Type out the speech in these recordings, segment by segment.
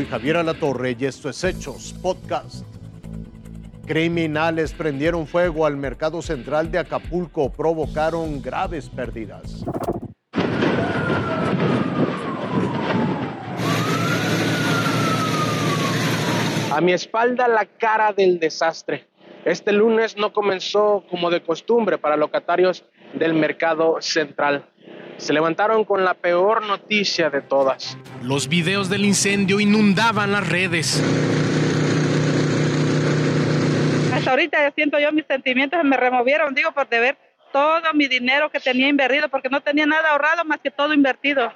Soy Javier Alatorre y esto es Hechos Podcast. Criminales prendieron fuego al mercado central de Acapulco, provocaron graves pérdidas. A mi espalda la cara del desastre. Este lunes no comenzó como de costumbre para locatarios del mercado central. Se levantaron con la peor noticia de todas. Los videos del incendio inundaban las redes. Hasta ahorita siento yo mis sentimientos, me removieron, digo, por deber todo mi dinero que tenía invertido, porque no tenía nada ahorrado más que todo invertido.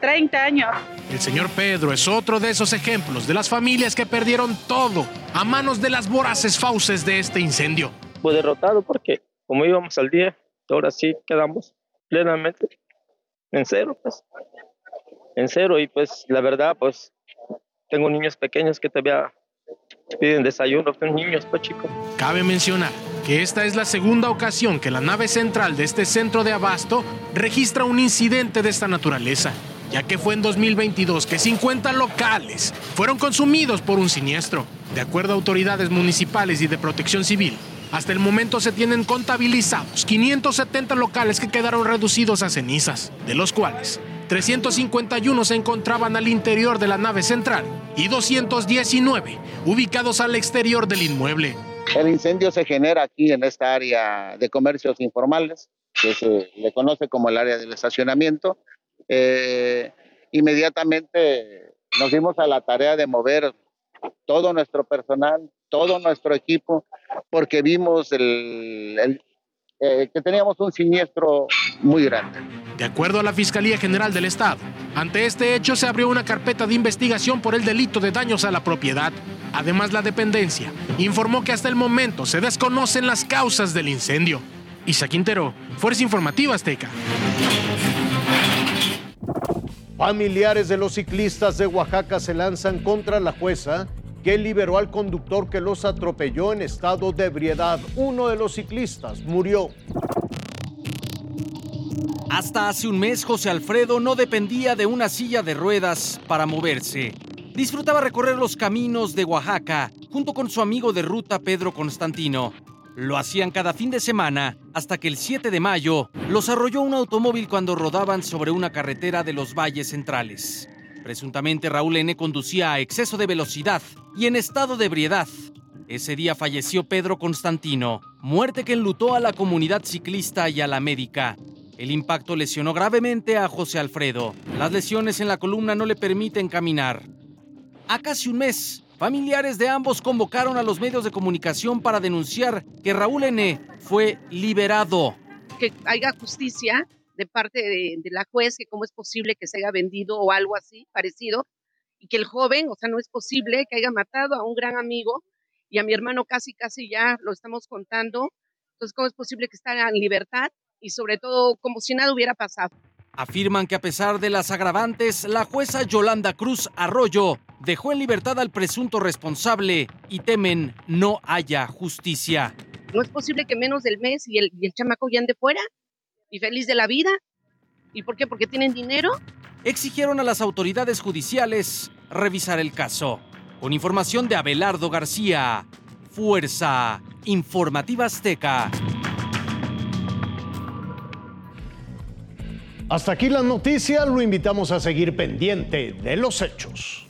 30 años. El señor Pedro es otro de esos ejemplos de las familias que perdieron todo a manos de las voraces fauces de este incendio. Fue derrotado porque como íbamos al día, ahora sí quedamos plenamente en cero, pues. En cero y pues la verdad, pues tengo niños pequeños que todavía piden desayuno, son niños, pues chicos. Cabe mencionar que esta es la segunda ocasión que la nave central de este centro de abasto registra un incidente de esta naturaleza, ya que fue en 2022 que 50 locales fueron consumidos por un siniestro. De acuerdo a autoridades municipales y de protección civil, hasta el momento se tienen contabilizados 570 locales que quedaron reducidos a cenizas, de los cuales 351 se encontraban al interior de la nave central y 219 ubicados al exterior del inmueble. El incendio se genera aquí en esta área de comercios informales, que se le conoce como el área del estacionamiento. Eh, inmediatamente nos dimos a la tarea de mover todo nuestro personal, todo nuestro equipo, porque vimos el, eh, que teníamos un siniestro muy grande. De acuerdo a la Fiscalía General del Estado, ante este hecho se abrió una carpeta de investigación por el delito de daños a la propiedad. Además, la dependencia informó que hasta el momento se desconocen las causas del incendio. Isa Quintero, Fuerza Informativa Azteca. Familiares de los ciclistas de Oaxaca se lanzan contra la jueza que liberó al conductor que los atropelló en estado de ebriedad. Uno de los ciclistas murió. Hasta hace un mes José Alfredo no dependía de una silla de ruedas para moverse. Disfrutaba recorrer los caminos de Oaxaca junto con su amigo de ruta Pedro Constantino. Lo hacían cada fin de semana hasta que el 7 de mayo los arrolló un automóvil cuando rodaban sobre una carretera de los valles centrales. Presuntamente Raúl N. conducía a exceso de velocidad y en estado de ebriedad. Ese día falleció Pedro Constantino, muerte que enlutó a la comunidad ciclista y a la médica. El impacto lesionó gravemente a José Alfredo. Las lesiones en la columna no le permiten caminar. A casi un mes, familiares de ambos convocaron a los medios de comunicación para denunciar que Raúl N. fue liberado. Que haya justicia de parte de, la juez, que cómo es posible que se haya vendido o algo así parecido, y que el joven, o sea, no es posible que haya matado a un gran amigo y a mi hermano casi, casi ya lo estamos contando. Entonces, ¿cómo es posible que esté en libertad? Y sobre todo, como si nada hubiera pasado. Afirman que a pesar de las agravantes, la jueza Yolanda Cruz Arroyo dejó en libertad al presunto responsable y temen no haya justicia. No es posible que menos del mes y el, y el chamaco ya ande fuera y feliz de la vida. ¿Y por qué? Porque tienen dinero. Exigieron a las autoridades judiciales revisar el caso. Con información de Abelardo García, Fuerza Informativa Azteca. Hasta aquí la noticia, lo invitamos a seguir pendiente de los hechos.